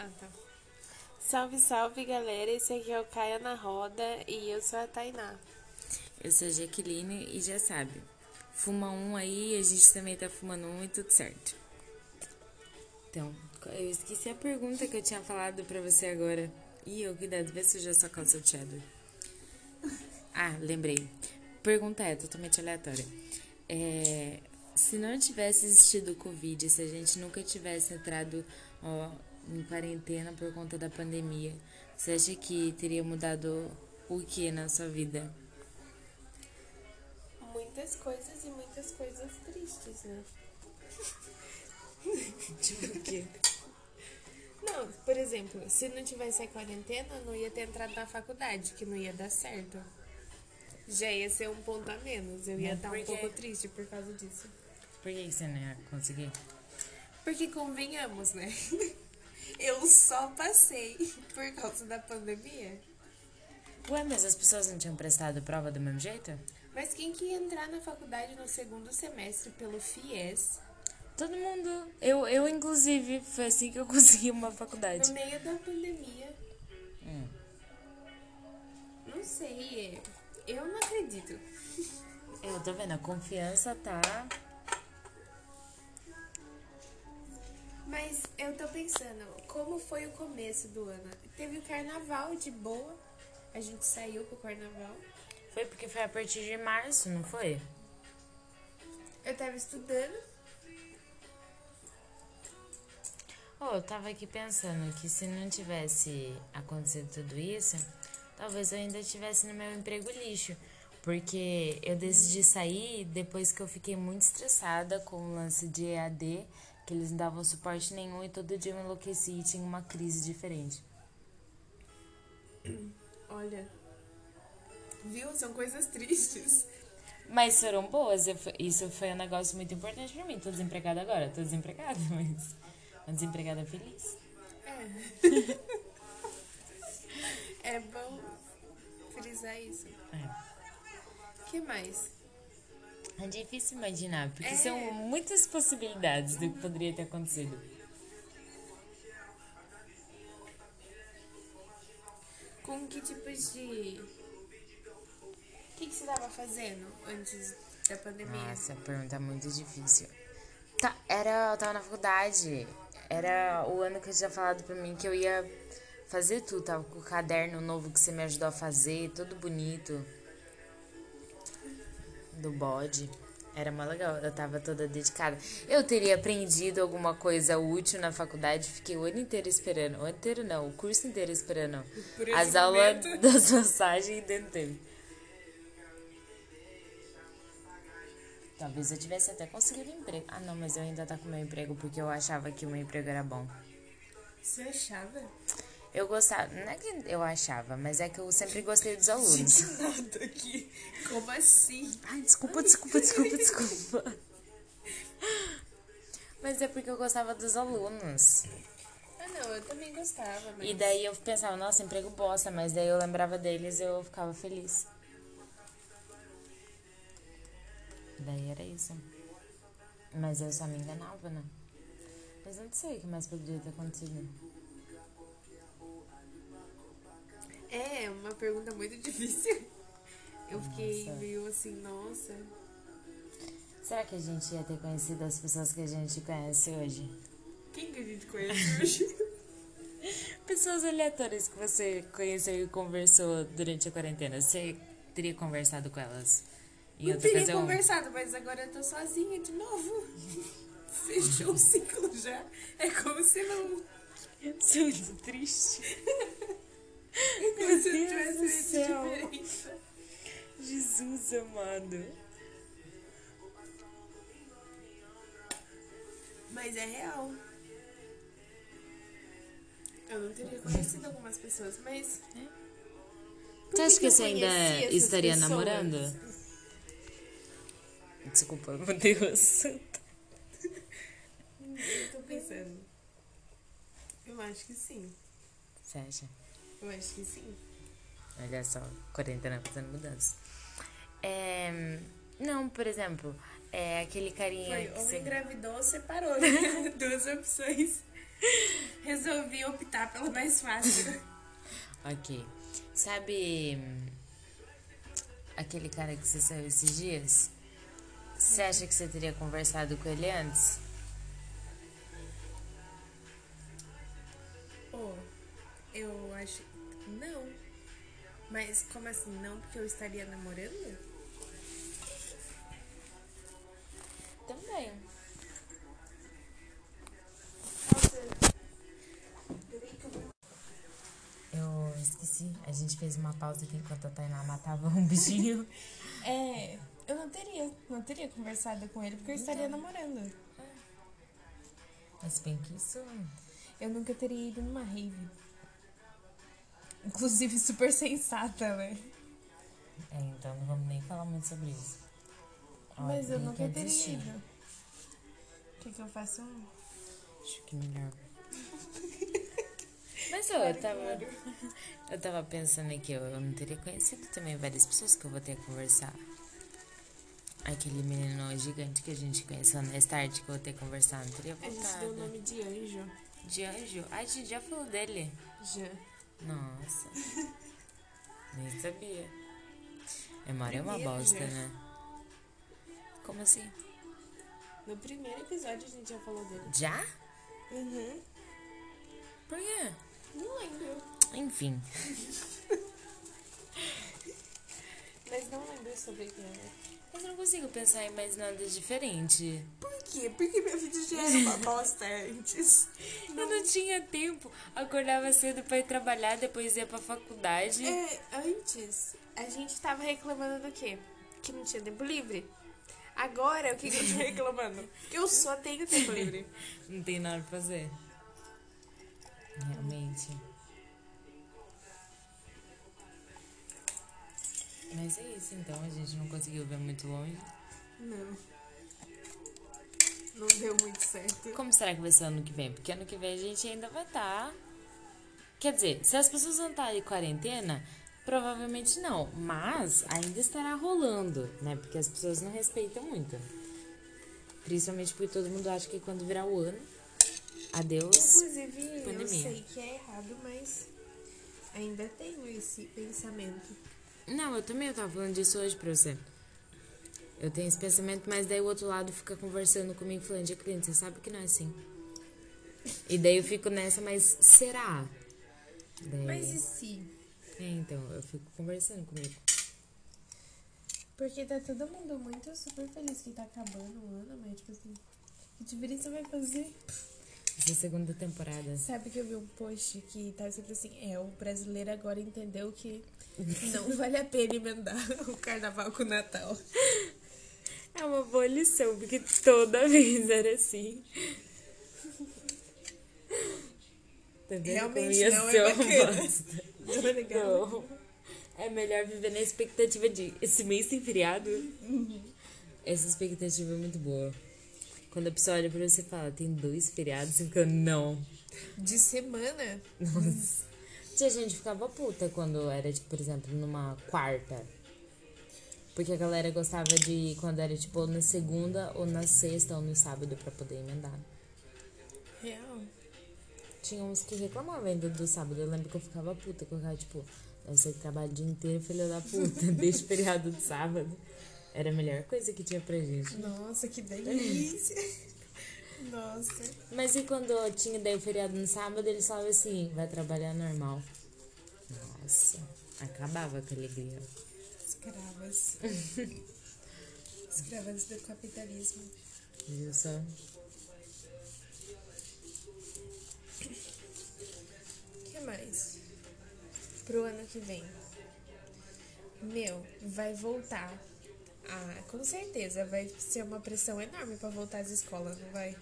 Ah, tá. Salve, salve, galera. Esse aqui é o Caia na Roda e eu sou a Tainá. Eu sou a Jaqueline e já sabe. Fuma um aí, a gente também tá fumando um e tudo certo. Então, eu esqueci a pergunta que eu tinha falado pra você agora. Ih, ô, cuidado, vê se já sua calça de cheddar. Ah, lembrei. Pergunta é totalmente aleatória. É, se não tivesse existido o Covid, se a gente nunca tivesse entrado ó, em quarentena por conta da pandemia, você acha que teria mudado o que na sua vida? Muitas coisas e muitas coisas tristes, né? Tipo o quê? Não, por exemplo, se não tivesse a quarentena, eu não ia ter entrado na faculdade, que não ia dar certo. Já ia ser um ponto a menos. Eu ia estar um pouco triste por causa disso. Por que você não ia conseguir? Porque convenhamos, né? Eu só passei por causa da pandemia. Ué, mas as pessoas não tinham prestado prova do mesmo jeito? Mas quem que ia entrar na faculdade no segundo semestre pelo FIES, Todo mundo. Eu, eu inclusive, foi assim que eu consegui uma faculdade. no meio da pandemia? Hum. Não sei, eu não acredito. Eu tô vendo, a confiança tá. Mas eu tô pensando, como foi o começo do ano? Teve o carnaval de boa, a gente saiu pro carnaval. Foi porque foi a partir de março, não foi? Eu tava estudando, Oh, eu tava aqui pensando que se não tivesse acontecido tudo isso, talvez eu ainda estivesse no meu emprego lixo. Porque eu decidi sair depois que eu fiquei muito estressada com o lance de EAD, que eles não davam suporte nenhum e todo dia eu enlouqueci e tinha uma crise diferente. olha. Viu? São coisas tristes. Mas foram boas, fui- isso foi um negócio muito importante pra mim. Tô desempregada agora, tô desempregada, mas uma desempregada feliz. É bom frisar isso. É. O que mais? É difícil imaginar, porque É. são muitas possibilidades do que poderia ter acontecido. Com que tipos de. O que, que você tava fazendo antes da pandemia? Nossa, pergunta é muito difícil. Tá, era, eu tava na faculdade. Era o ano que eu tinha falado pra mim que eu ia fazer tudo. Tava com o caderno novo que você me ajudou a fazer, todo bonito. Do bode. Era mó legal, eu tava toda dedicada. Eu teria aprendido alguma coisa útil na faculdade, fiquei o ano inteiro esperando. O ano inteiro não, o curso inteiro esperando. As aulas das massagens e dentro tempo. Talvez eu tivesse até conseguido emprego. Ah, não, mas eu ainda tá com meu emprego porque eu achava que o meu emprego era bom. Você achava? Eu gostava, não é que eu achava, mas é que eu sempre gostei dos alunos. Gente, nada aqui. Como assim? Ai, desculpa, desculpa, desculpa, desculpa. Mas é porque eu gostava dos alunos. Ah, não, eu também gostava, mas. E daí eu pensava, nossa, emprego bosta, mas daí eu lembrava deles e eu ficava feliz. Daí era isso. Mas eu só me enganava, né? Mas não sei o que mais poderia ter acontecido. É, uma pergunta muito difícil. Eu fiquei Nossa. meio assim, nossa. Será que a gente ia ter conhecido as pessoas que a gente conhece hoje? Quem que a gente conhece hoje? Pessoas aleatórias que você conheceu e conversou durante a quarentena. Você teria conversado com elas em Não teria ocasião? conversado, mas agora eu tô sozinha de novo. Fechou o ciclo já. É como se não. Sou muito triste. É como se não Deus tivesse do céu. diferença. Jesus amado. Mas é real. Eu não teria conhecido algumas pessoas, mas. Você acha que eu você ainda estaria pessoas? namorando? Desculpa, eu mudei o assunto. Eu tô pensando. Eu acho que sim. Você acha? Eu acho que sim. Olha só, quarentena fazendo mudança. É, não, por exemplo, é aquele carinha Foi ou você... engravidou ou separou, né? Duas opções. Resolvi optar pelo mais fácil. Ok. Sabe aquele cara que você saiu esses dias? Você acha que você teria conversado com ele antes? Oh, eu acho. Não. Mas como assim não? Porque eu estaria namorando? Também. Eu esqueci. A gente fez uma pausa aqui enquanto a Tainá matava um bichinho. É, eu não teria, não teria conversado com ele porque eu estaria namorando. Mas bem que isso. Eu nunca teria ido numa rave. Inclusive super sensata, né? É, então não vamos nem falar muito sobre isso. Olha, Mas eu nunca quer teria ido. Quer que eu faça um? Acho que melhor. Mas ó, eu tava. Eu tava pensando aqui, eu eu não teria conhecido também várias pessoas que eu vou ter que conversar. Aquele menino gigante que a gente conheceu na tarde que eu vou ter que conversar, não teria A gente voltado. deu o nome de anjo. De anjo? Ah, a gente já falou dele. Já. Nossa. Nem sabia. Memória é uma Primeiro bosta, né? Como assim? No primeiro episódio a gente já falou dele. Já? Uhum. Por quê? Não lembro. Enfim. Mas não lembro sobre o que era. Mas eu não consigo pensar em mais nada diferente. Por quê? Porque minha vida já era uma bosta antes. Eu não tinha tempo. Acordava cedo pra ir trabalhar, depois ia pra faculdade. É, antes a gente tava reclamando do quê? Que não tinha tempo livre. Agora, o que, que eu tô reclamando? Que eu só tenho tempo livre. Não tem nada pra fazer. Realmente. Mas é isso, então. A gente não conseguiu ver muito longe. Não. Não deu muito certo. Como será que vai ser ano que vem? Porque ano que vem a gente ainda vai estar. Quer dizer, se as pessoas vão estar em quarentena, provavelmente não. Mas ainda estará rolando, né? Porque as pessoas não respeitam muito. Principalmente porque todo mundo acha que quando virar o ano, adeus. Inclusive, eu Pandemia. sei que é errado, mas ainda tenho esse pensamento. Não, eu também eu tava falando disso hoje pra você. Eu tenho esse pensamento, mas daí o outro lado fica conversando comigo falando de cliente, você sabe que não é assim. E daí eu fico nessa, mas será? Daí, Mas e se? É, então, eu fico conversando comigo. Porque tá todo mundo muito super feliz que tá acabando o ano, mas tipo assim, que diferença vai fazer? Essa segunda temporada. Sabe que eu vi um post que tá escrito assim, é, o brasileiro agora entendeu que não vale a pena emendar o carnaval com o Natal. É uma boa lição, porque toda vez era assim. Tá Realmente não é bacana. Não é legal. Não. É melhor viver na expectativa de esse mês tem feriado. Essa expectativa é muito boa. Quando a pessoa olha pra você e fala, tem dois feriados, você fica, não. De semana? Nossa. Tia, a gente ficava puta quando era, tipo, por exemplo, numa quarta. Porque a galera gostava de ir quando era, tipo, na segunda, ou na sexta, ou no sábado pra poder emendar. Real. Tinha uns que reclamavam ainda do sábado. Eu lembro que eu ficava puta, que eu ficava, tipo, eu sei que trabalho o dia inteiro, filho da puta, deixa o feriado de sábado. Era a melhor coisa que tinha pra gente. Nossa, que delícia. Nossa. Mas e quando tinha daí o feriado no sábado, eles falavam assim, vai trabalhar normal. Nossa, acabava com a alegria. Escravas. Escravas do capitalismo. Só? O que mais? Pro ano que vem. Meu, vai voltar. Ah, com certeza vai ser uma pressão enorme pra voltar às escolas, não vai?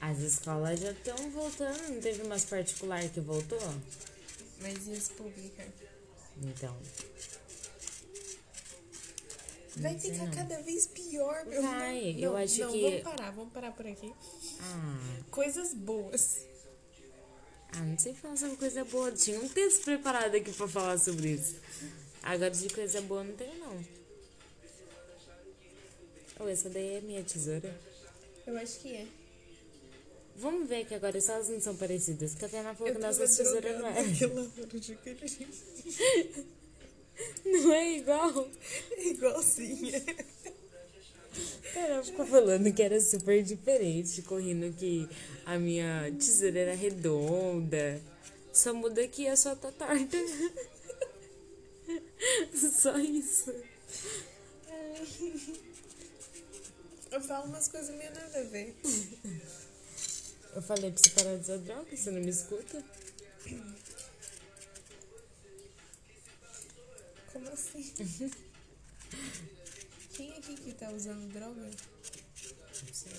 As escolas já estão voltando, não teve umas particular que voltou? Mas e as públicas? Então, Vai ficar não. cada vez pior, meu Vai, não, eu não, acho não, que- Vamos parar, vamos parar por aqui. ah, Coisas boas. ah, não sei falar sobre coisa boa. Tinha um texto preparado aqui pra falar sobre isso. Agora de coisa boa não tem não. Oh, essa daí é minha tesoura. Eu acho que é. Vamos ver que agora só elas não são parecidas. Que a Tainá falou Eu que tava nossa tesoura não é. aquela hora de querer. Não é igual. Igualzinha. Ela ficou falando que era super diferente, correndo que a minha tesoura era redonda. Só muda que a sua tá torta. Só isso. Eu falo umas coisas meio nada a ver. Eu falei pra você parar de usar droga, você não me escuta? Como assim? Quem aqui que tá usando droga? Não sei.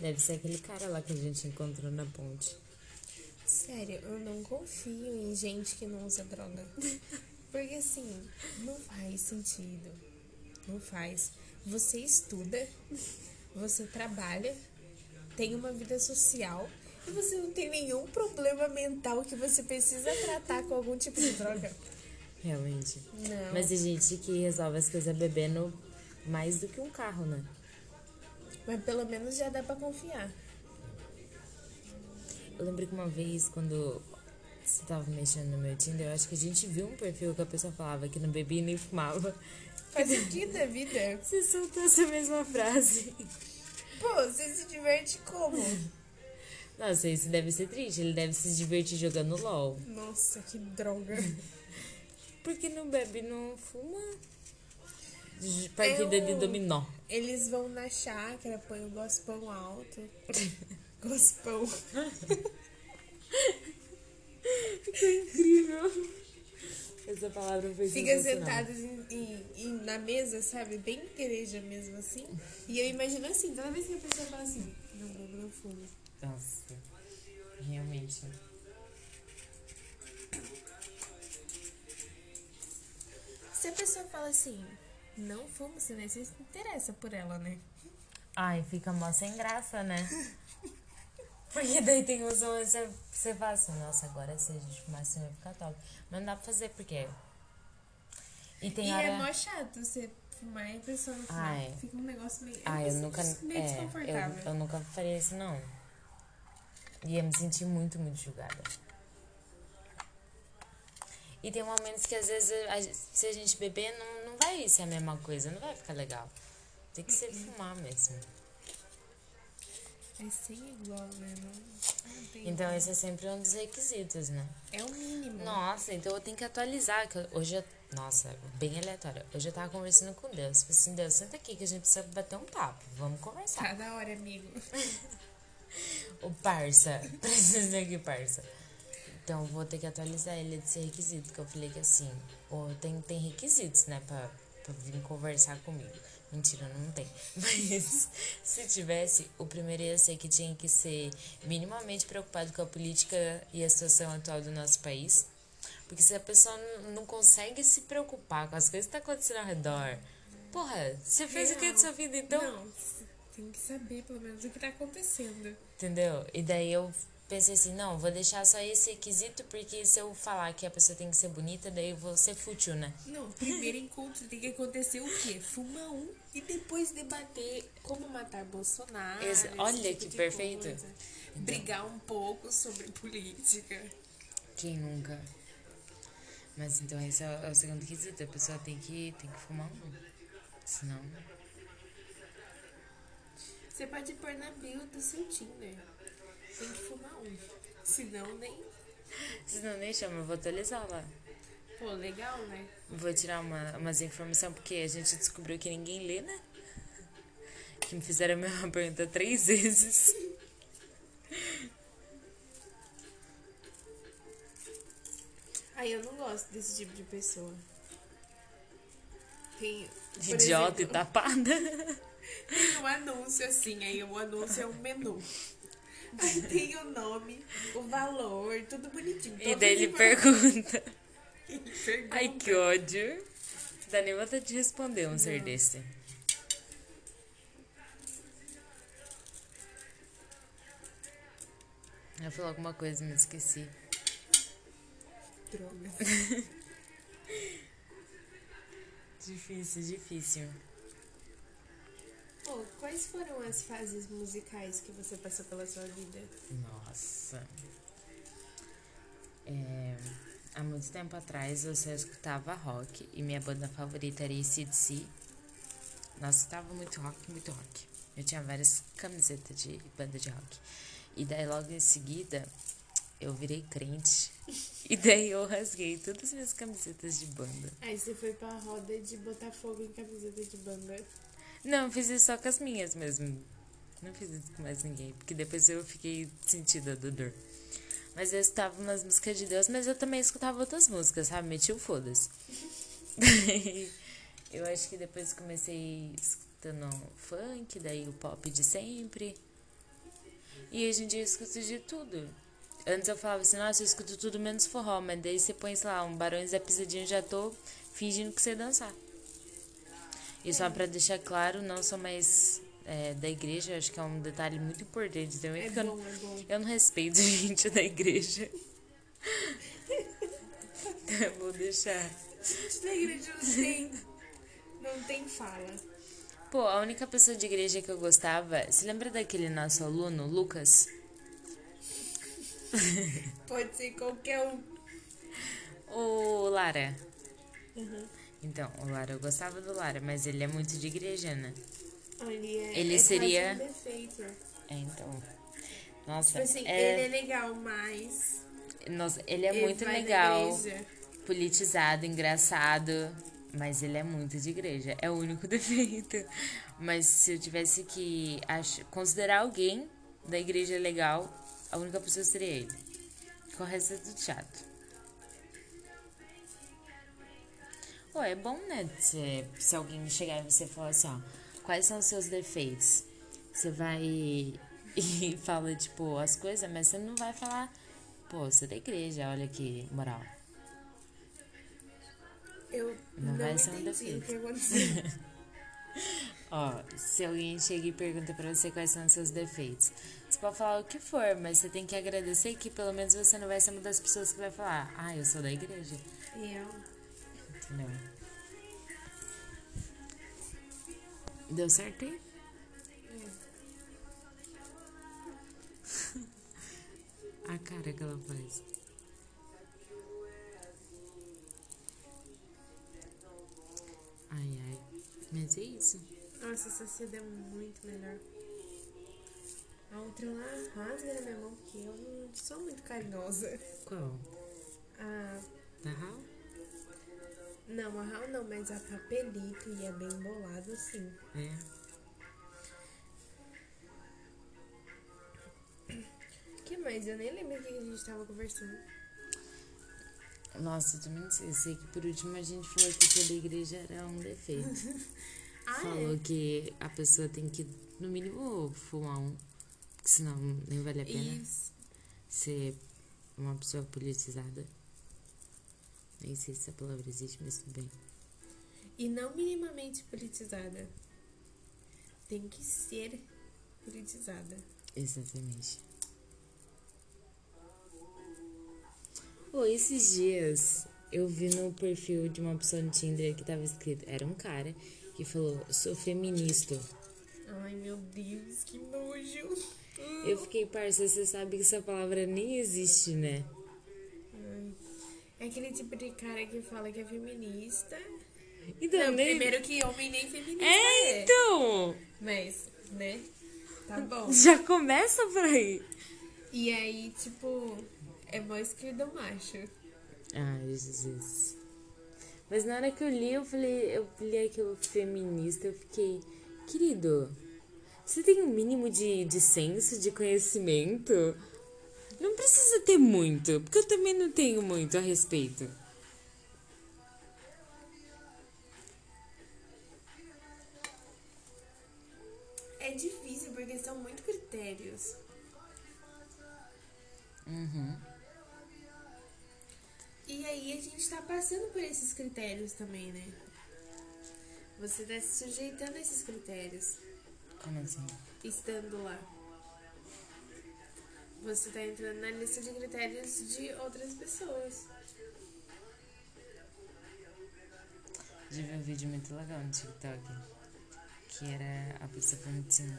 Deve ser aquele cara lá que a gente encontrou na ponte. Sério, eu não confio em gente que não usa droga. Porque assim, não faz sentido. Não faz. Você estuda, você trabalha, tem uma vida social e você não tem nenhum problema mental que você precisa tratar com algum tipo de droga. Realmente. Não. Mas tem gente que resolve as coisas bebendo mais do que um carro, né? Mas pelo menos já dá pra confiar. Eu lembro que uma vez, quando você tava mexendo no meu Tinder, eu acho que a gente viu um perfil que a pessoa falava que não bebia e nem fumava. Faz sentido da vida. Você soltou essa mesma frase. Pô, você se diverte como? Nossa, isso deve ser triste. Ele deve se divertir jogando LOL. Nossa, que droga. Porque não bebe, não fuma. Partida Eu- de dominó. Eles vão na chácara, põem o gospão alto. Gospão. Incrível. Essa palavra foi Fica sentados em- em- em- na mesa, sabe? Bem igreja mesmo, assim. E eu imagino assim, toda vez que a pessoa fala assim, não bebo, não fumo. Nossa, realmente. Se a pessoa fala assim, não fumo, você nem se interessa por ela, né? Ai, fica mó sem graça, né? Porque daí tem uns homens que você- fala assim, nossa, agora se a gente fumar assim vai ficar top. Mas não dá pra fazer porque. E tem e hora. é mó chato você fumar e a pessoa não fumar. Ai. Fica um negócio meio, Ah, eu meio nunca. meio É, desconfortável. eu, eu nunca faria isso, não. Ia me sentir muito, muito julgada. E tem momentos que às vezes a- se a gente beber, não, não vai ser a mesma coisa, não vai ficar legal. Tem que ser fumar mesmo. É sem igual, né? Não, Então esse é sempre um dos requisitos, né? É o mínimo. Nossa, então eu tenho que atualizar. Que hoje eu, Nossa, bem aleatório. Hoje eu tava conversando com Deus. Falei assim, Deus, senta aqui que a gente precisa bater um papo. Vamos conversar. Tá da hora, amigo. O parça. Precisa aqui, parça. Então eu vou ter que atualizar ele desse requisito. Que eu falei que assim, ou tem, tem requisitos, né? Pra, pra vir conversar comigo. Mentira, não tem. Mas se tivesse, o primeiro ia ser que tinha que ser minimamente preocupado com a política e a situação atual do nosso país. Porque se a pessoa não- consegue se preocupar com as coisas que estão acontecendo ao redor. Porra, você fez o que da sua vida então? Não, tem que saber pelo menos o que tá acontecendo. Entendeu? E daí eu pensei assim, não, vou deixar só esse requisito, porque se eu falar que a pessoa tem que ser bonita, daí eu vou ser fútil, né? Não, primeiro encontro tem que acontecer o quê? Fuma um e depois debater como matar Bolsonaro. Olha tipo que perfeito. coisa. Brigar um pouco sobre política. Quem nunca? Mas então esse é o, é o segundo requisito, a pessoa tem que, tem que fumar um. Senão. Você pode pôr na bio do seu Tinder. Tem que fumar um. Senão nem. Senão nem chama, eu vou atualizar lá. Pô, legal, né? Vou tirar uma, umas informações, porque a gente descobriu que ninguém lê, né? Que me fizeram a mesma pergunta três vezes. Aí eu não gosto desse tipo de pessoa. Tem. Idiota e exemplo, tapada. Tem um anúncio assim, aí o anúncio é um menu. Aí tem o nome, o valor, tudo bonitinho. E daí ele pergunta. Ele pergunta. Ai, que ódio. Dá nem vontade de responder um ser desse. Eu falar alguma coisa, mas esqueci. Droga. Difícil, difícil. Oh, quais foram as fases musicais que você passou pela sua vida? Nossa. É, há muito tempo atrás eu só escutava rock e minha banda favorita era ACDC. Nossa, escutava muito rock, muito rock. Eu tinha várias camisetas de banda de rock. E daí logo em seguida eu virei crente. E daí eu rasguei todas as minhas camisetas de banda. Aí você foi pra roda de botar fogo em camiseta de banda. Não, eu fiz isso só com as minhas mesmo. Não fiz isso com mais ninguém, porque depois eu fiquei sentida da dor. Mas eu escutava umas músicas de Deus, mas eu também escutava outras músicas, sabe? Meti o foda-se. eu acho que depois comecei escutando funk, daí o pop de sempre. E hoje em dia eu escuto de tudo. Antes eu falava assim, nossa, eu escuto tudo menos forró, mas daí você põe, sei lá, um Barões da Pisadinha já tô fingindo que você dançar. E só pra deixar claro, não sou mais é, da igreja, acho que é um detalhe muito importante também, É porque eu, bom, não, é bom. eu não respeito gente da igreja. Então vou deixar. Gente da igreja não tem, não tem fala. Pô, a única pessoa de igreja que eu gostava, se lembra daquele nosso aluno, Lucas? Pode ser qualquer um. O Lara. Uhum. Então, o Lara, eu gostava do Lara, mas ele é muito de igreja, né? Ele, é, Ele é seria- um defeito. É, então. Nossa, Tipo assim, é, ele é legal, mas. nossa, ele é ele muito legal, politizado, engraçado, mas ele é muito de igreja. É o único defeito. Mas se eu tivesse que ach... considerar alguém da igreja legal, a única pessoa seria ele. Com o resto é tudo chato. Pô, é bom, né? Se, se alguém chegar e você falar assim, ó, quais são os seus defeitos? Você vai e fala, tipo, as coisas, mas você não vai falar, pô, você é da igreja, olha que moral. Eu Não não, vai ser um defeito. Ó, se alguém chega e pergunta pra você quais são os seus defeitos, você pode falar o que for, mas você tem que agradecer que pelo menos você não vai ser uma das pessoas que vai falar, ah, eu sou da igreja. eu, Entendeu? Deu certo aí? A cara que ela faz. Ai, ai. Mas é isso. nossa, essa seda é muito melhor. A outra lá rasga na minha mão, porque eu não sou muito carinhosa. Qual? A, Da Hal? Não, a Raul não, mas a papelito e é bem bolado assim. É. O que mais? Eu nem lembro o que a gente tava conversando. Nossa, eu também não sei. Eu sei que por último a gente falou que ser da igreja era um defeito. Ah, falou que a pessoa tem que, no mínimo, fumar um. Porque senão nem vale a é? pena Isso. ser uma pessoa politizada. Nem sei se essa palavra existe, mas tudo bem. E não minimamente politizada. Tem que ser politizada. Exatamente. Pô, esses dias eu vi no perfil de uma pessoa no Tinder que tava escrito, era um cara que falou, sou feminista. Ai, meu Deus, que nojo. Eu fiquei, parça, você sabe que essa palavra nem existe, né? É aquele tipo de cara que fala que é feminista. Então, Não, nem... primeiro que homem nem feminista É, é. então! Mas, né? Tá bom. Já começa por aí. E aí, tipo, é mó esquerdo macho. Ai, Jesus. Mas na hora que eu li, eu falei, eu li aquilo feminista, eu fiquei, querido, você tem um mínimo de, de senso, de conhecimento? Não precisa ter muito, porque eu também não tenho muito a respeito. É difícil porque são muito critérios. Uhum. E aí a gente tá passando por esses critérios também, né? Você tá se sujeitando a esses critérios, Como assim? estando lá. Você tá entrando na lista de critérios de outras pessoas. Já vi um vídeo muito legal no TikTok. que era a pessoa falando assim,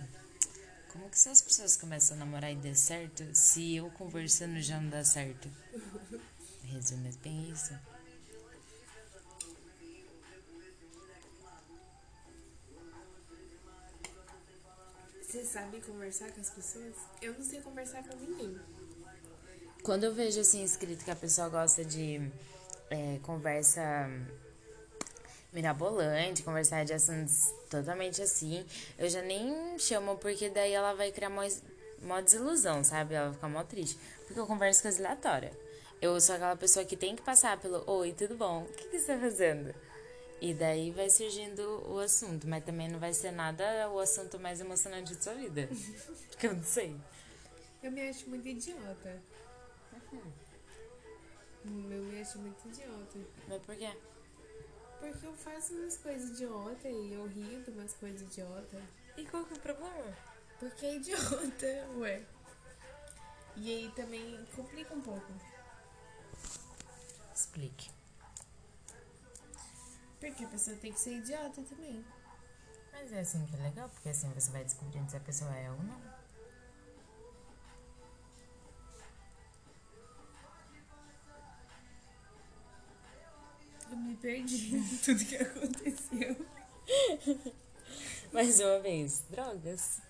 como que as pessoas começam a namorar e der certo se eu conversando já não dá certo? Resume bem isso. Você sabe conversar com as pessoas? Eu não sei conversar com ninguém. Quando eu vejo assim escrito que a pessoa gosta de é, conversa mirabolante, conversar de assuntos totalmente assim, eu já nem chamo porque daí ela vai criar uma, uma desilusão, sabe? Ela vai ficar mó triste. Porque eu converso com as aleatórias. Eu sou aquela pessoa que tem que passar pelo Oi, tudo bom? O que, que você tá fazendo? E daí vai surgindo o assunto, mas também não vai ser nada o assunto mais emocionante de sua vida. Porque eu não sei. Eu me acho muito idiota. Uhum. Eu me acho muito idiota. Mas por quê? Porque eu faço umas coisas idiota e eu rio de umas coisas idiota. E qual que é o problema? Porque é idiota, ué. E aí também complica um pouco. Explique. Porque a pessoa tem que ser idiota também. Mas é assim que é legal, porque assim você vai descobrindo se a pessoa é ou não. Eu me perdi em tudo que aconteceu. Mais uma vez, drogas.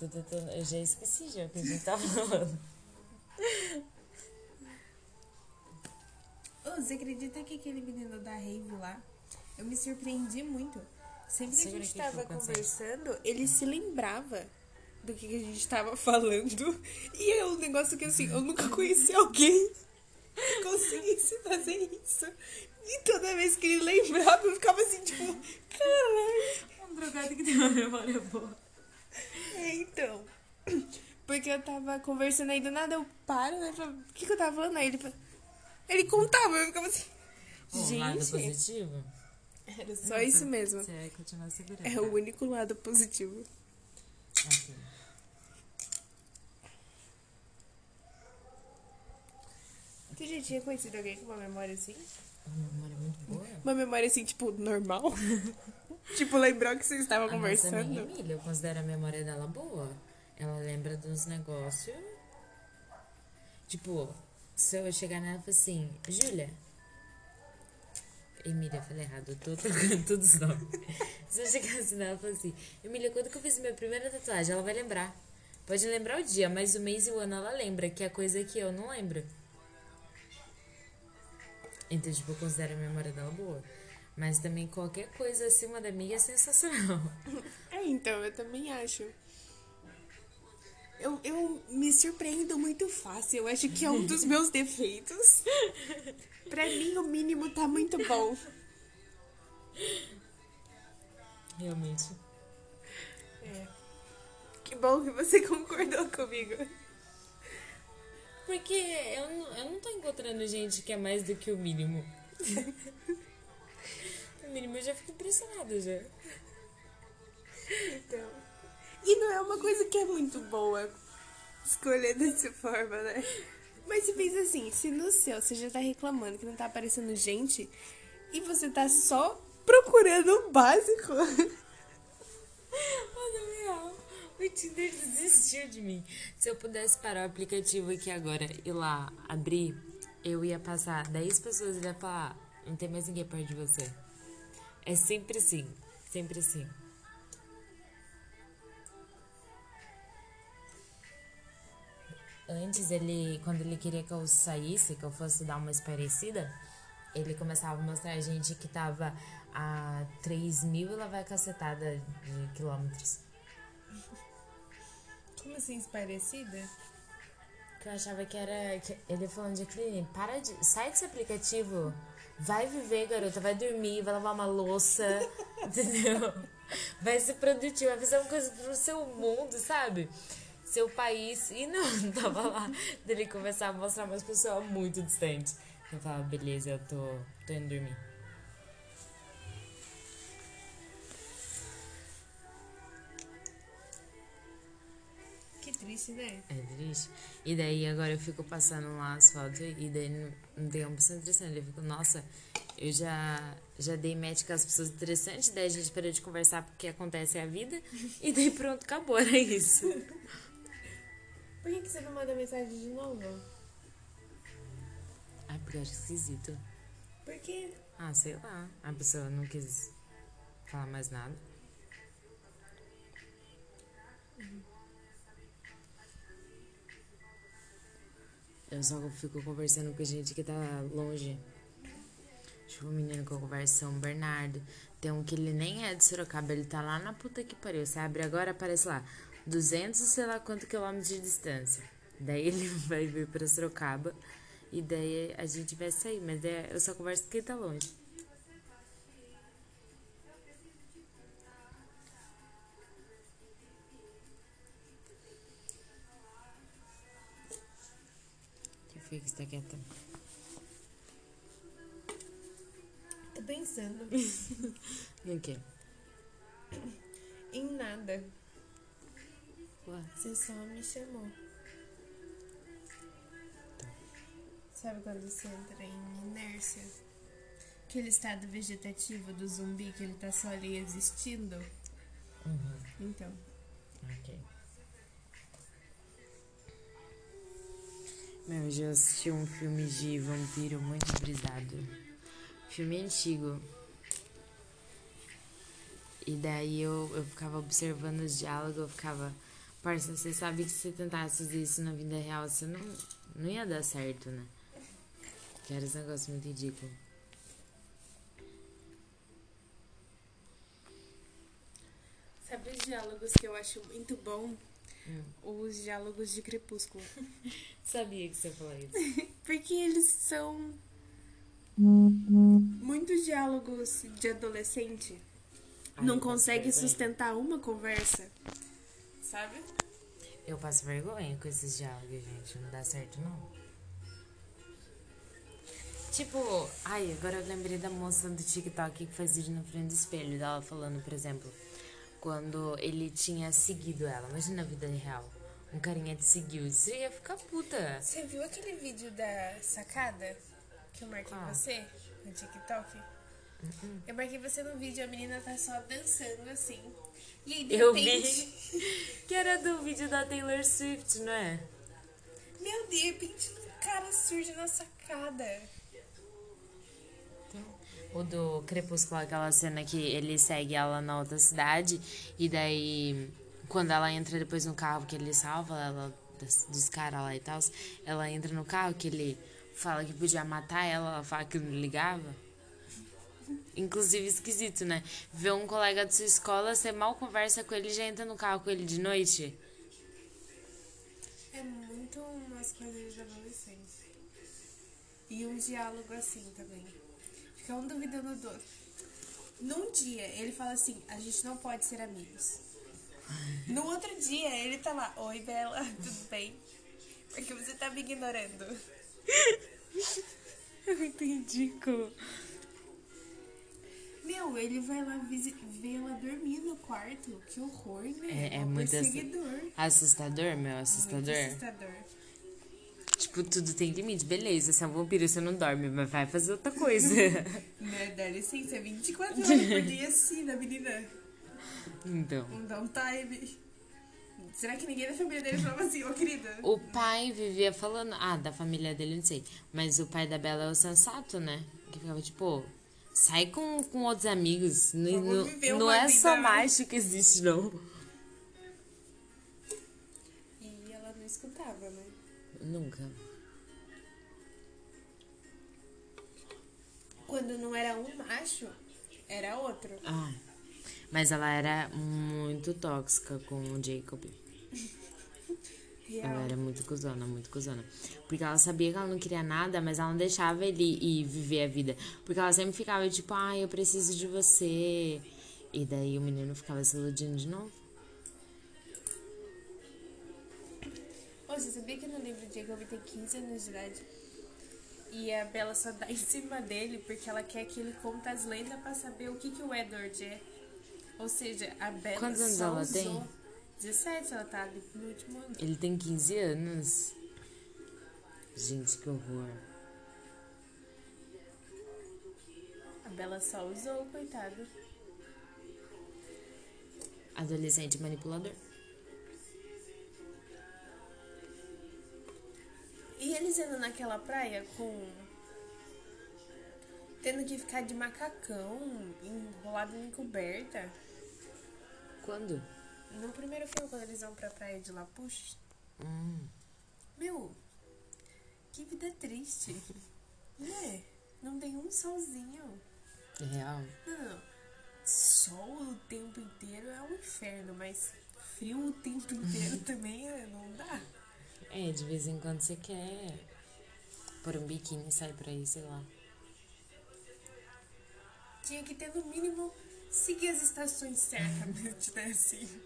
Eu já esqueci já o que a gente falando. Você acredita que aquele menino da rave lá, eu me surpreendi muito. Sempre que a gente aqui, tava que eu cansei. conversando, ele se lembrava do que a gente tava falando. E é um negócio que assim, eu nunca conheci alguém que conseguisse fazer isso. E toda vez que ele lembrava, eu ficava assim, tipo, caralho. Um drogado que tem uma memória boa. É, então. Porque eu tava conversando aí do nada, eu paro, né? O que, que eu tava falando? Aí ele, fala- ele contava, eu ficava assim. Um lado Gente, positivo? era só isso mesmo. Você vai continuar segurando. É o único lado positivo. Ok. Você já tinha conhecido alguém com uma memória assim? Uma memória muito boa. Uma memória assim, tipo, normal? tipo, lembrou que você estava A nossa amiga conversando? Emília, eu considero a memória dela boa. Ela lembra dos negócios. Tipo, se eu chegar nela e falar assim, Júlia. Emília, eu falei errado, eu tô trocando todos os nomes. se eu chegar assim nela e falar assim, Emília, quando que eu fiz minha primeira tatuagem? Ela vai lembrar. Pode lembrar o dia, mas o mês e o ano ela lembra, que é coisa que eu não lembro. Então, tipo, eu considero a memória dela boa. Mas também qualquer coisa acima da minha é sensacional. É, então, eu também acho. Eu, eu me surpreendo muito fácil. Eu acho que é um dos meus defeitos. Pra mim, o mínimo tá muito bom. Realmente. É. Que bom que você concordou comigo. Porque eu, não- eu não tô encontrando gente que é mais do que o mínimo. o mínimo eu já fico impressionada já. Então. E não é uma coisa que é muito boa escolher dessa forma, né? Mas você pensa assim, se no seu você já tá reclamando que não tá aparecendo gente e você tá só procurando o básico. Mano, real. O Tinder desistiu de mim. Se eu pudesse parar o aplicativo aqui agora e lá abrir, eu ia passar 10 pessoas e ia falar: não tem mais ninguém perto de você. É sempre assim. Sempre assim. Antes, ele, quando ele queria que eu saísse, que eu fosse dar uma esparecida, ele começava a mostrar a gente que tava a 3 mil e lá vai cacetada de quilômetros. Como assim, parecida? Que eu achava que era. que ele falando de clínica, para de. Sai desse aplicativo. Vai viver, garota. Vai dormir, vai lavar uma louça. entendeu? Vai ser produtivo, vai fazer uma coisa pro seu mundo, sabe? Seu país. E não, tava lá. Dele começar a mostrar umas pessoas muito distantes. Eu falava, beleza, eu tô, tô indo dormir. Que triste né? É triste. E daí agora eu fico passando lá as fotos e daí não, não tem uma pessoa interessante. Eu fico, nossa, eu já, já dei match com as pessoas interessantes, daí a gente parou de conversar porque acontece a vida, e daí pronto, acabou, era isso. Por que, que você não manda mensagem de novo? Ai, porque eu acho esquisito. Por quê? Ah, sei lá. A pessoa não quis falar mais nada. Eu só fico conversando com gente que tá longe. Tipo, o menino que eu converso São Bernardo. Tem um que ele nem é de Sorocaba, ele tá lá na puta que pariu. Você abre agora, aparece lá, 200 sei lá quanto quilômetros de distância. Daí ele vai vir pra Sorocaba e daí a gente vai sair, mas daí eu só converso com quem tá longe. Que foi que você tá quieta? Tô pensando No quê? em nada. Você só me chamou. Sabe quando você entra em inércia? Aquele estado vegetativo do zumbi que ele tá só ali existindo? Então. ok. Meu, eu já assisti um filme de vampiro muito brisado. Filme antigo. E daí eu, eu ficava observando os diálogos, eu ficava. Parça, você sabe que se você tentasse fazer isso na vida real, você não, não ia dar certo, né? Que era esse negócio muito ridículo. Sabe os diálogos que eu acho muito bom? Os diálogos de Crepúsculo. Sabia que você ia falar isso. Porque eles são muitos diálogos de adolescente. Ai, não consegue sustentar uma conversa. Sabe? Eu passo vergonha com esses diálogos, gente. Não dá certo, não. Tipo, ai, agora eu lembrei da moça do TikTok que faz vídeo na frente do espelho dela falando, por exemplo, quando ele tinha seguido ela. Imagina a vida real. Um carinha te seguiu. Você ia ficar puta. Você viu aquele vídeo da sacada que eu marquei Qual? você no TikTok? Eu marquei você no vídeo, a menina tá só dançando assim. E aí, de Eu repente, vi. Que era do vídeo da Taylor Swift, não é? meu Deus, de repente um cara surge na sacada. O do Crepúsculo, aquela cena que ele segue ela na outra cidade e daí quando ela entra depois no carro que ele salva ela dos, dos caras lá e tal, ela entra no carro que ele fala que podia matar ela, ela fala que não ligava. Inclusive esquisito, né? Ver um colega de sua escola, você mal conversa com ele e já entra no carro com ele de noite. É muito umas coisas de adolescência. E um diálogo assim também. Fica um duvidando do outro. Num dia, ele fala assim: a gente não pode ser amigos. No outro dia, ele tá lá: Oi, Bela, tudo bem? Porque você tá me ignorando. É muito ridículo. Meu, ele vai lá ela dormir no quarto. Que horror, né? É, é Um muito assu- perseguidor. Assustador, meu, Muito assustador. assustador. Tipo, tudo tem limite. Beleza, você é um vampiro, você não dorme, mas vai fazer outra coisa. Né, dá licença, é 24 horas por dia assim, da menina. então. Um downtime. Será que ninguém da família dele falava assim, ô querida? O pai vivia falando. Ah, da família dele, não sei. Mas o pai da Bela é o sensato, né? Que ficava tipo. Sai com, com outros amigos. Não, não, não é só macho que existe, não. E ela não escutava, né? Nunca. Quando não era um macho, era outro. Ah. Mas ela era muito tóxica com o Jacob. Ela era muito cuzona, muito cuzona. Porque ela sabia que ela não queria nada, mas ela não deixava ele ir viver a vida. Porque ela sempre ficava tipo, ai, eu preciso de você. E daí o menino ficava se iludindo de novo. Ô, você sabia que no livro Jacob tem 15 anos de idade? E a Bella só dá em cima dele porque ela quer que ele conte as lendas pra saber o que, que o Edward é. Ou seja, a Bella Quantos anos ela usou tem? 17, ela tá ali no último ano. Ele tem 15 anos. Gente, que horror. A Bela só usou, coitado. Adolescente manipulador. E eles indo naquela praia com. tendo que ficar de macacão, enrolado em coberta. Quando? No primeiro filme, quando eles vão pra praia de Lapuche. Hum. Meu, que vida triste. Né? Não tem um solzinho. É real. Não, não. Sol o tempo inteiro é um inferno, mas frio o tempo inteiro também é- não dá. É, de vez em quando você quer pôr um biquíni e sair por aí, sei lá. Tinha que ter no mínimo seguir as estações certas, né? Assim.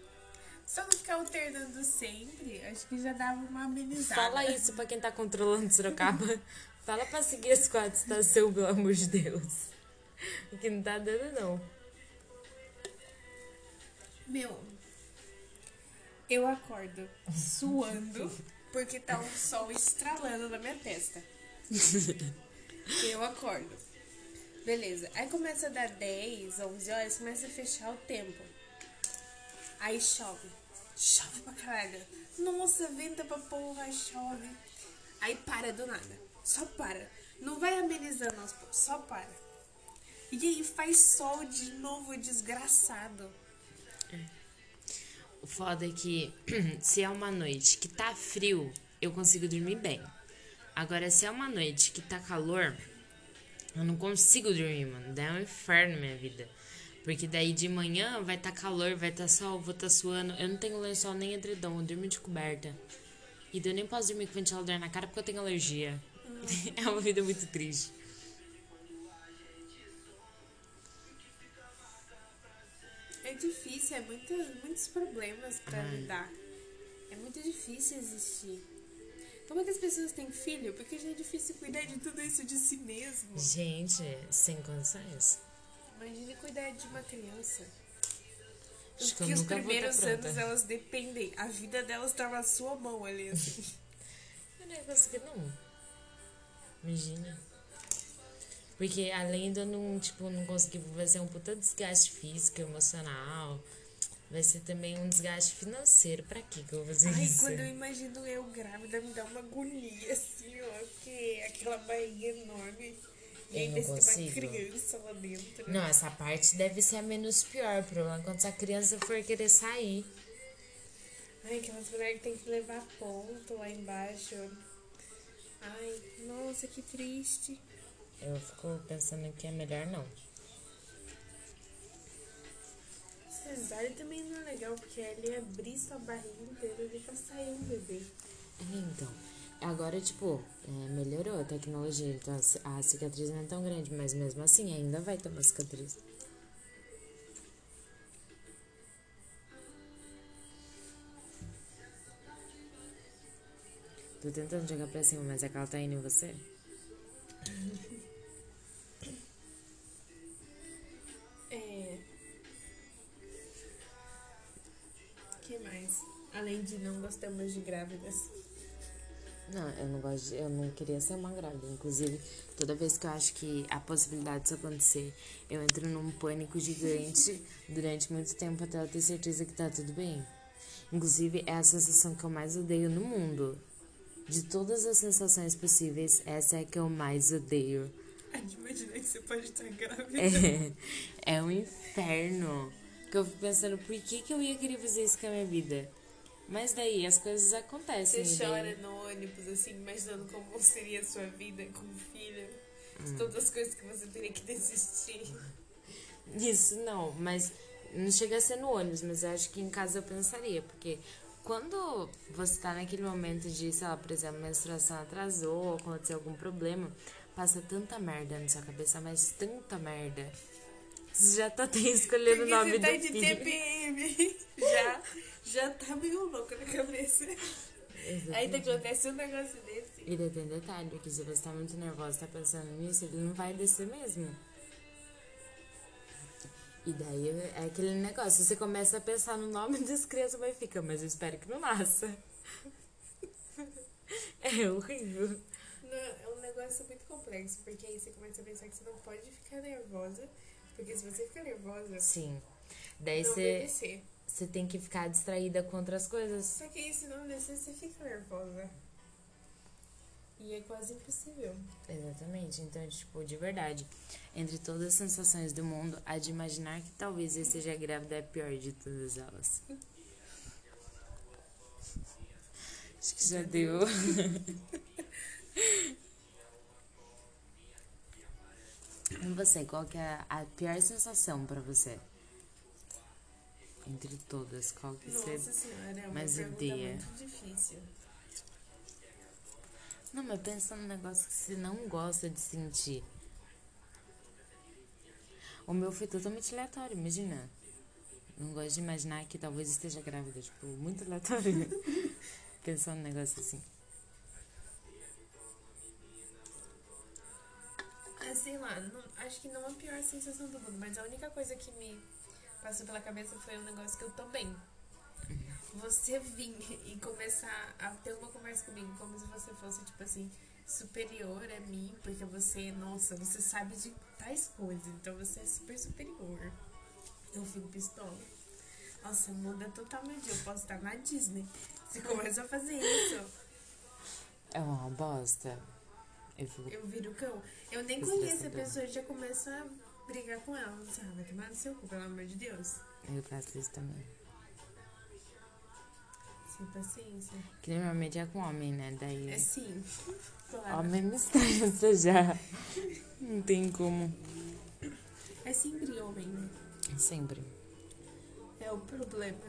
Só não ficar alternando sempre, acho que já dava uma amenizada. Fala isso pra quem tá controlando Sorocaba. Fala pra seguir as quatro estações, pelo amor de Deus. Que não tá dando, não. Meu, eu acordo suando porque tá um sol estralando na minha testa. Eu acordo. Beleza. Aí começa a dar 10, 11 horas, começa a fechar o tempo. Aí chove. Chove pra caralho. Nossa, venta pra porra, chove. Aí para do nada. Só para. Não vai amenizando só para. E aí faz sol de novo, desgraçado. O foda é que se é uma noite que tá frio, eu consigo dormir bem. Agora, se é uma noite que tá calor, eu não consigo dormir, mano. Daí é um inferno minha vida. Porque daí de manhã vai tá calor, vai tá sol, vou tá suando. Eu não tenho lençol nem edredom, eu durmo de coberta. E daí eu nem posso dormir com ventilador na cara porque eu tenho alergia. É uma vida muito triste. É difícil, é muito, muitos problemas pra Ai. lidar. É muito difícil existir. Como é que as pessoas têm filho? Porque já é difícil cuidar de tudo isso de si mesmo. Gente, sem condições. Imagine cuidar de uma criança. Acho que Porque os primeiros anos elas dependem. A vida delas tá na sua mão ali, assim. Eu não ia conseguir, não. Imagina. Porque além de eu não, tipo, não conseguir, vai ser um puta desgaste físico, emocional. Vai ser também um desgaste financeiro. Pra quê que eu vou fazer Ai, isso? quando eu imagino eu grávida, me dá uma agonia, assim, ó. Porque aquela barriga enorme. E Eu ainda não tem uma consigo. criança lá dentro. Não, essa parte deve ser a menos pior. O problema é quando essa criança for querer sair. Ai, aquelas mulheres que tem que levar ponto lá embaixo. Ai, nossa, que triste. Eu fico pensando que é melhor não. Cesárea também não é legal, porque ele abrir sua barriga inteira ali pra sair um bebê. É, então. Agora, tipo, é, melhorou a tecnologia, então a ci- a cicatriz não é tão grande, mas mesmo assim ainda vai ter uma cicatriz. Tô tentando jogar pra cima, mas é que ela tá indo em você? É. que mais? Além de não gostamos de grávidas. Não, eu não gosto de, eu não queria ser uma grávida. Inclusive, toda vez que eu acho que a possibilidade disso acontecer, eu entro num pânico gigante durante muito tempo até eu ter certeza que tá tudo bem. Inclusive, é a sensação que eu mais odeio no mundo. De todas as sensações possíveis, essa é a que eu mais odeio. Ai, de imaginar que você pode estar grávida. É, é um inferno. Que eu fico pensando, por que, que eu ia querer fazer isso com a minha vida? Mas daí as coisas acontecem. Você chora no ônibus, assim, imaginando como seria a sua vida com filho. Hum. De todas as coisas que você teria que desistir. Isso, não, mas não chega a ser no ônibus, mas eu acho que em casa eu pensaria, porque quando você tá naquele momento de, sei lá, por exemplo, a menstruação atrasou, ou aconteceu algum problema, passa tanta merda na sua cabeça, mas tanta merda. Você já tá escolhendo o nome você tá do de filho. TPM. Já, já tá meio louco na cabeça. Aí tá acontece um negócio desse. E daí tem detalhe, que se você tá muito nervosa, tá pensando nisso, ele não vai descer mesmo. E daí é aquele negócio, você começa a pensar no nome das crianças, mas fica, mas eu espero que não nasça. É horrível. Não, é um negócio muito complexo, porque aí você começa a pensar que você não pode ficar nervosa, porque se você ficar nervosa, Sim. Daí não você, obedecer. Você tem que ficar distraída com outras coisas. Só que se não obedecer, você fica nervosa. E é quase impossível. Exatamente. Então, tipo, de verdade, entre todas as sensações do mundo, a de imaginar que talvez eu esteja grávida é a pior de todas elas. Acho que já deu. E você, qual que é a pior sensação pra você? Entre todas, qual que Nossa você... senhora, é uma mas pergunta odeia. muito difícil. Não, mas pensa num negócio que você não gosta de sentir. O meu foi totalmente aleatório, imagina. Não gosto de imaginar que talvez esteja grávida, tipo, muito aleatório. Pensar num negócio assim. Ah, sei lá, não- acho que não a pior sensação do mundo, mas a única coisa que me passou pela cabeça foi um negócio que eu tô bem. Você vir e começar a ter uma conversa comigo como se você fosse, tipo assim, superior a mim, porque você, nossa, você sabe de tais coisas, então você é super superior. Eu fico pistola. Nossa, muda totalmente. Eu posso estar na Disney. Você começa a fazer isso. É uma bosta. Eu fico. Eu viro cão. Eu nem conheço a pessoa já começo a brigar com ela. Você vai tomar no seu cu, pelo amor de Deus. Eu faço isso também. Sem paciência. Que normalmente é com homem, né? Daí. É sim. Claro. Homem me estressa já. Não tem como. É sempre homem, né? Sempre. É o problema.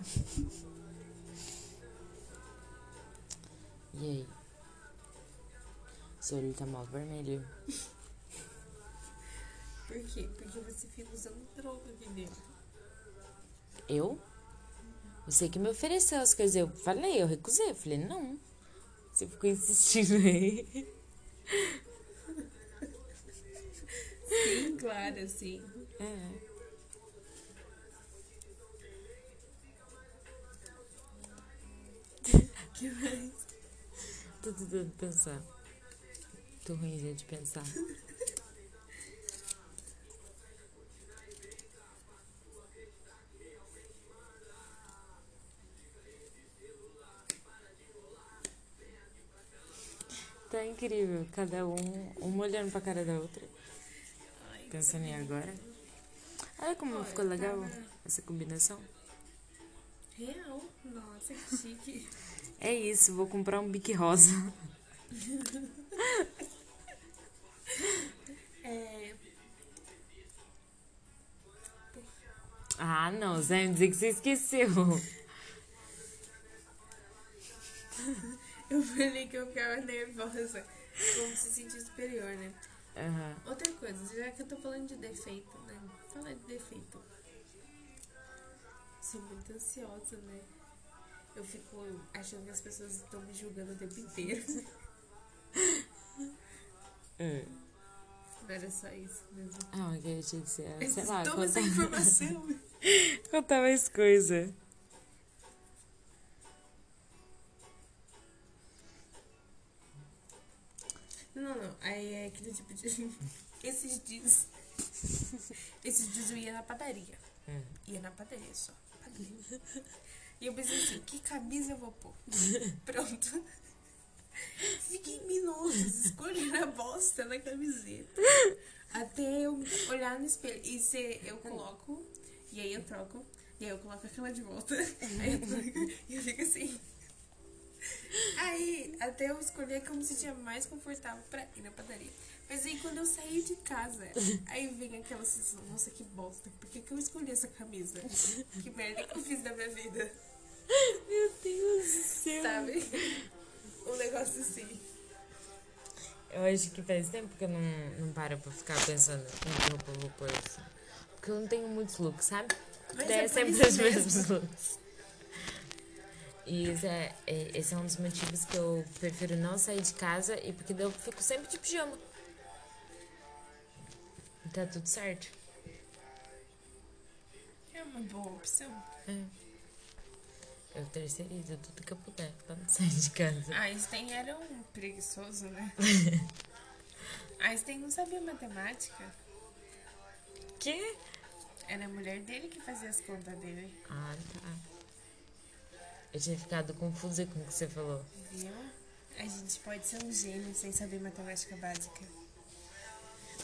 E aí? Seu olho tá mal vermelho. Por quê? Porque você fica usando droga aqui dentro. Eu? Você que me ofereceu as coisas. Eu falei, eu recusei. Eu falei, não. Você ficou insistindo aí. Sim, claro, sim. É. Que mais? Tô tentando pensar. Tô ruim de pensar. Tá incrível. Cada um, uma olhando pra cara da outra. Pensando em agora. Olha como Olha, ficou legal tava- essa combinação. Real. Nossa, que chique. É isso, vou comprar um bique rosa. É. Ah, não, me dizer que você esqueceu. Eu falei que eu ficava nervosa. Como se sentir superior, né? Aham. Outra coisa, já que eu tô falando de defeito, né? Falar de defeito. Sou muito ansiosa, né? Eu fico achando que as pessoas estão me julgando o tempo inteiro. É. Não era só isso mesmo. Ah, ok, achei que era, sei lá, Toma essa contar, informação. contar mais coisa. Não, não. Aí é aquele tipo de. Esses dias. Esses dias eu ia na padaria. Hum. Ia na padaria só. Padaria. E eu pensei assim, que camisa eu vou pôr? Pronto. Fiquei minutos escolhendo a bosta da camiseta. Até eu olhar no espelho. E se eu coloco, e aí eu troco, e aí eu coloco aquela de volta. Aí eu troco, e eu fico assim. Aí, até eu escolher como se tinha mais confortável pra ir na padaria. Mas aí, quando eu saí de casa, aí vem aquela sensação, nossa, que bosta. Por que, que eu escolhi essa camisa? Que merda que eu fiz na minha vida, Meu Deus do céu. sabe? Um negócio assim. Eu acho que faz tempo que eu não, não paro pra ficar pensando em que roupa eu vou pôr assim. Porque eu não tenho muitos looks, sabe? Mas Daí é é sempre os mesmo. mesmos looks. E esse é, é- esse é um dos motivos que eu prefiro não sair de casa e porque eu fico sempre de pijama. Tá tudo certo. É uma boa opção. Eu terceirizo tudo que eu puder pra não sair de casa. Einstein era um preguiçoso, né? Einstein não sabia matemática. Que? Era a mulher dele que fazia as contas dele. Ah, tá. Eu tinha ficado confusa com o que você falou. Viu? A gente pode ser um gênio sem saber matemática básica.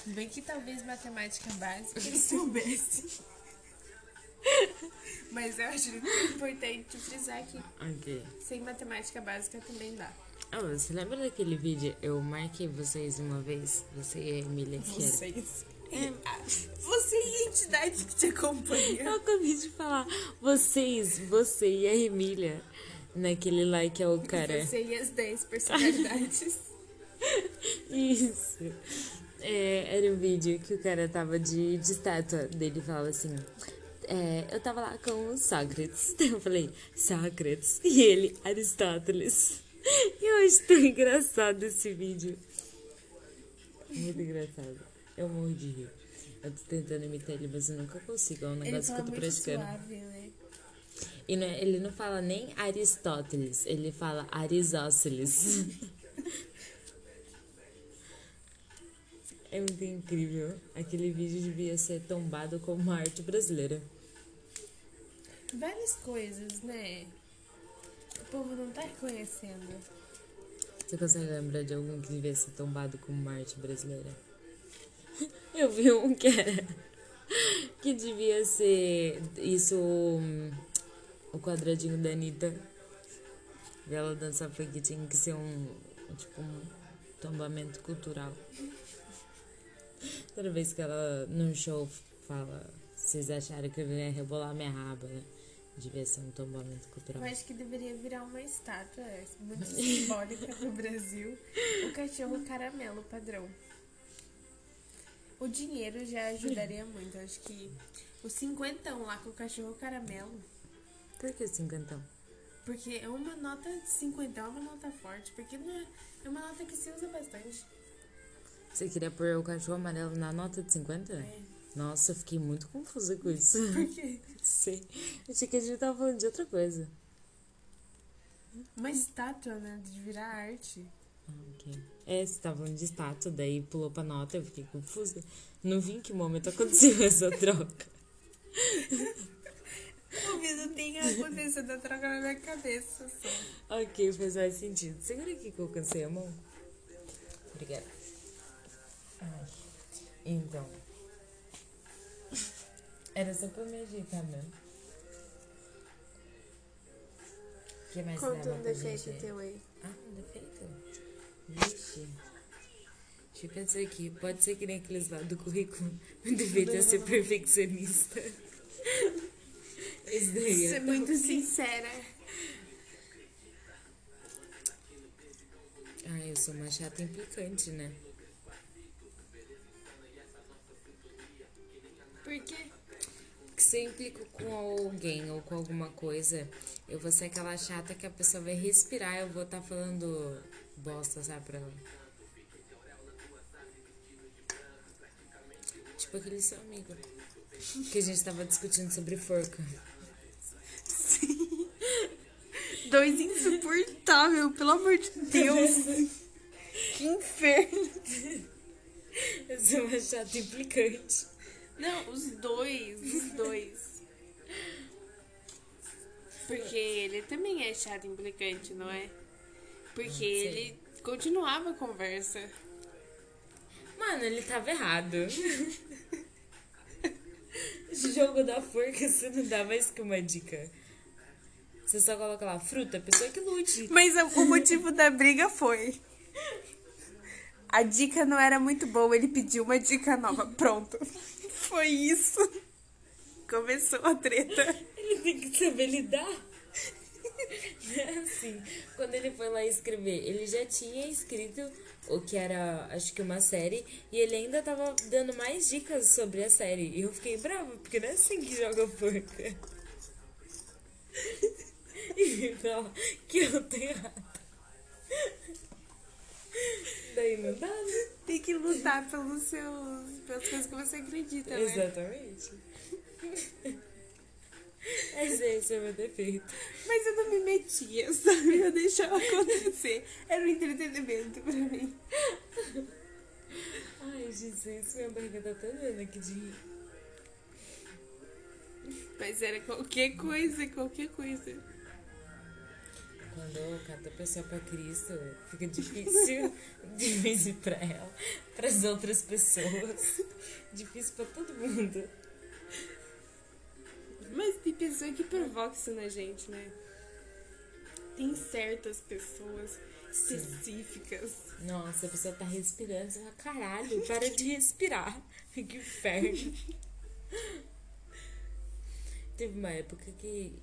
Bem que talvez matemática básica ele soubesse. Mas eu acho importante frisar que Ok. sem matemática básica também dá. Ah, você lembra daquele vídeo? Eu marquei vocês uma vez, você e a Emília, que era... Vocês. Ah, Você e a entidade que te acompanha. Eu acabei de falar. Vocês, você e a Emília. Naquele lá que é o cara. Você e as 10 personalidades. Isso. É, era um vídeo que o cara tava de, de estátua dele falava assim. é, eu tava lá com o Sócrates. Eu falei, Sócrates. E ele, Aristóteles. E eu acho tão engraçado esse vídeo. Muito engraçado. Eu morro de rir. Eu tô tentando imitar ele, mas eu nunca consigo. É um negócio que fala eu tô praticando. suave, né? E não é- ele não fala nem Aristóteles, ele fala Arisóceles. é muito incrível. Aquele vídeo devia ser tombado como uma arte brasileira. Várias coisas, né? O povo não tá reconhecendo. Você consegue lembrar de algum que devia ser tombado como uma arte brasileira? Eu vi um que era. Que devia ser isso. O quadradinho da Anitta. Ela dançar funk tinha que ser um. Tipo um tombamento cultural. Toda vez que ela num show fala. Vocês acharam que eu ia rebolar minha raba, né? Devia ser um tombamento cultural. Eu acho que deveria virar uma estátua é, muito simbólica do Brasil. O cachorro caramelo padrão. O dinheiro já ajudaria muito. Eu acho que o cinquentão lá com o cachorro caramelo. Por que cinquentão? Porque é uma nota de cinquentão, é uma nota forte. Porque não é, é uma nota que se usa bastante. Você queria pôr o cachorro amarelo na nota de 50? É. Nossa, eu fiquei muito confusa com isso. Por quê? Sei. Achei que a gente tava falando de outra coisa. Uma estátua, né? De virar arte. Ah, ok. É, você tava falando de estátua, daí pulou pra nota, eu fiquei confusa. Não vi em que momento aconteceu essa troca. Talvez não tenha acontecido a troca na minha cabeça só. Ok, faz mais sentido. Segura aqui que eu cansei a mão. Obrigada. Ai. Então. Era só pra me ajeitar mesmo. O que mais Conta um defeito teu aí. Ah, um defeito? Vixe. Deixa eu pensar aqui. Pode ser que nem aqueles lá do currículo. É ser perfeccionista. Esse daí é Ser muito sincera. Ah, eu sou uma chata implicante, né? Por quê? Porque se eu implico com alguém ou com alguma coisa, eu vou ser aquela chata que a pessoa vai respirar eu vou estar falando bosta, sabe, pra ela. Tipo aquele seu amigo. Que a gente tava discutindo sobre forca. Dois insuportável, pelo amor de Deus. que inferno. Eu sou uma chata implicante. Não, os dois, os dois. Porque ele também é chato implicante, não é? Porque Sim. ele continuava a conversa. Mano, ele tava errado. Esse jogo da forca, você não dá mais que uma dica. Você só coloca lá, fruta, pessoa que lute. Mas o motivo da briga foi. A dica não era muito boa, ele pediu uma dica nova. Pronto. Foi isso. Começou a treta. Ele tem que saber lidar. Assim, quando ele foi lá escrever, ele já tinha escrito o que era, acho que uma série, e ele ainda tava dando mais dicas sobre a série. E eu fiquei brava, porque não é assim que joga forca. E fala que eu tô errada. Daí não dá, né? Tem que lutar pelos seus, pelas coisas que você acredita, né? Exatamente. Esse, esse é o meu defeito. Mas eu não me metia, sabe? Eu deixava acontecer. Era um entretenimento pra mim. Ai, Jesus, minha barriga tá doendo aqui de rir. Mas era qualquer coisa, qualquer coisa. Quando eu cato a pessoa pra Cristo, fica difícil. difícil pra ela, pras outras pessoas. Difícil pra todo mundo. Mas tem pessoa que provoca isso na gente, né? Tem certas pessoas específicas. Nossa, a pessoa tá respirando. Você fala, caralho, para de respirar. Que inferno. Teve uma época que,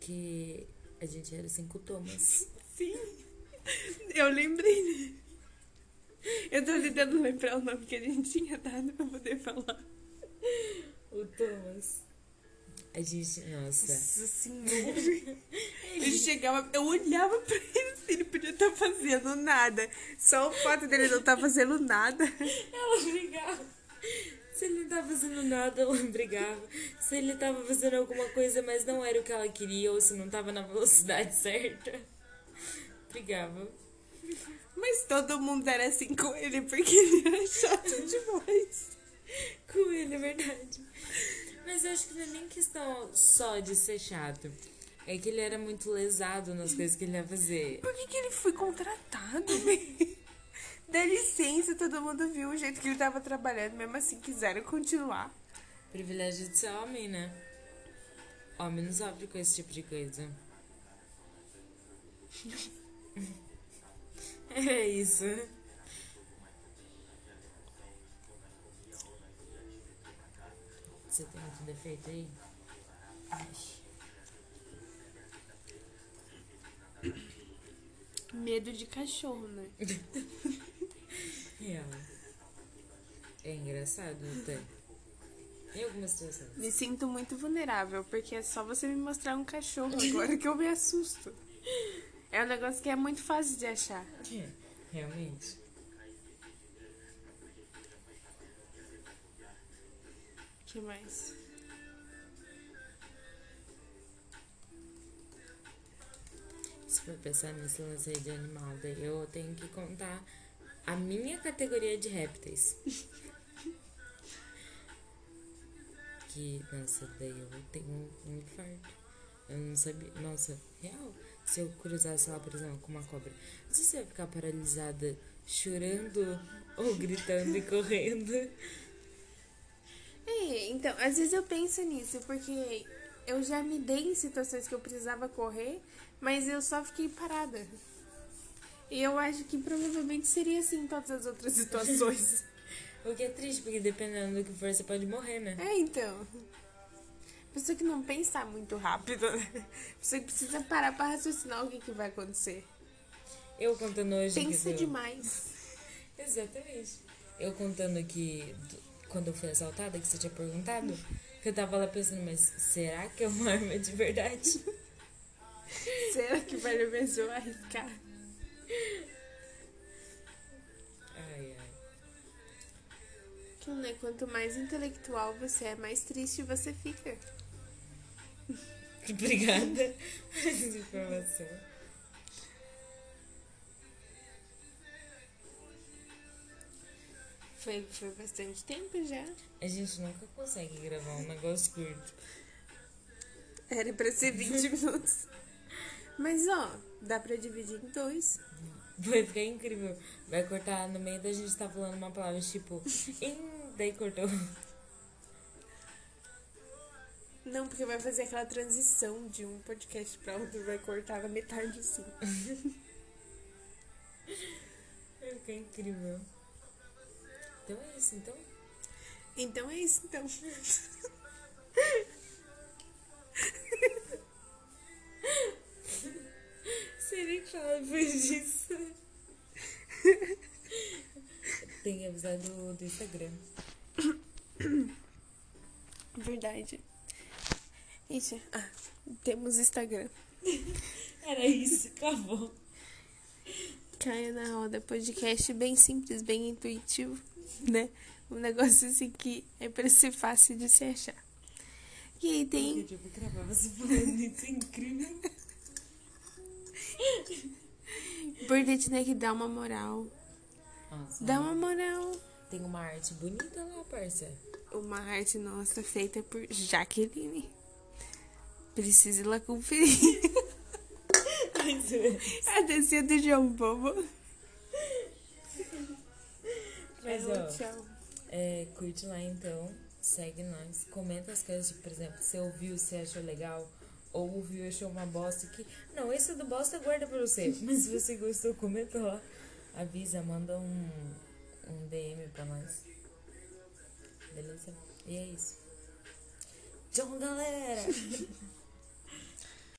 que a gente era cinco tomas. Sim. Eu lembrei, né? Eu tô tentando lembrar o nome que a gente tinha dado pra poder falar. O Thomas. A gente, nossa. Nossa senhora. Ele chegava, eu olhava pra ele se ele podia estar fazendo nada. Só o fato dele não estar fazendo nada. Ela brigava. Se ele não tava fazendo nada, ela brigava. Se ele tava fazendo alguma coisa, mas não era o que ela queria, ou se não tava na velocidade certa, brigava. Mas todo mundo era assim com ele, porque ele era chato demais. Com ele, é verdade. Mas eu acho que não é nem questão só de ser chato. É que ele era muito lesado nas coisas que ele ia fazer. Por que, que ele foi contratado? Dá licença, todo mundo viu o jeito que ele tava trabalhando, mesmo assim quiseram continuar. Privilégio de ser homem, né? Homem não sofre com esse tipo de coisa. É isso. Você tem muito defeito aí? Medo de cachorro, né? Real. É engraçado até. Em algumas situações. Me sinto muito vulnerável, porque é só você me mostrar um cachorro agora que eu me assusto. É um negócio que é muito fácil de achar. É, realmente. Que mais? Se for pensar nesse lance aí de animal, daí eu tenho que contar a minha categoria de répteis. que, nossa, daí eu tenho um, infarto. Eu não sabia. Nossa, real. Se eu cruzasse lá, por exemplo, com uma cobra, eu ia ficar paralisada chorando ou gritando e correndo. É, então, às vezes eu penso nisso, porque eu já me dei em situações que eu precisava correr, mas eu só fiquei parada. E eu acho que provavelmente seria assim em todas as outras situações. O que é triste, porque dependendo do que for, você pode morrer, né? é, então. Pessoa que não pensa muito rápido, né? Pessoa que precisa parar pra raciocinar o que, que vai acontecer. Eu contando hoje. que Pensa deu- demais. Exatamente. Eu contando que do- quando eu fui assaltada, que você tinha perguntado, que eu tava lá pensando, mas será que é uma arma de verdade? Será que vale a eu arriscar? Ai, ai. Que, né? Quanto mais intelectual você é, mais triste você fica. Obrigada por essa informação. Foi, foi bastante tempo já. A gente nunca consegue gravar um negócio curto. Era pra ser 20 minutos. Mas ó, dá pra dividir em dois. Vai ficar incrível. Vai cortar no meio da gente tá falando uma palavra tipo. "Em", daí cortou. Não, porque vai fazer aquela transição de um podcast pra outro, vai cortar na metade assim. Vai ficar incrível. Então é isso, então. Então é isso, então. O que falar depois disso. Tem que avisar do, do Instagram. Verdade. Isso. Ah, temos Instagram. Era isso, acabou. Caia na roda podcast bem simples, bem intuitivo, né? Um negócio assim que é pra ser fácil de se achar. E aí tem. Eu vou gravar você falando isso, é incrível. Importante, né, que dá uma moral. Nossa, Dá uma moral. Tem uma arte bonita lá, parça. Uma arte nossa feita por Jaqueline. Precisa ir lá conferir. A descida do João Bobo. Mas, ó, tchau. é, curte lá então, segue nós, comenta as coisas, tipo, por exemplo, você ouviu, você achou legal, ou ouviu e achou uma bosta que. Não, esse do bosta guarda pra você. Mas se você gostou, comenta lá. Avisa, manda um, um DM pra nós. Beleza? E é isso. Tchau, galera!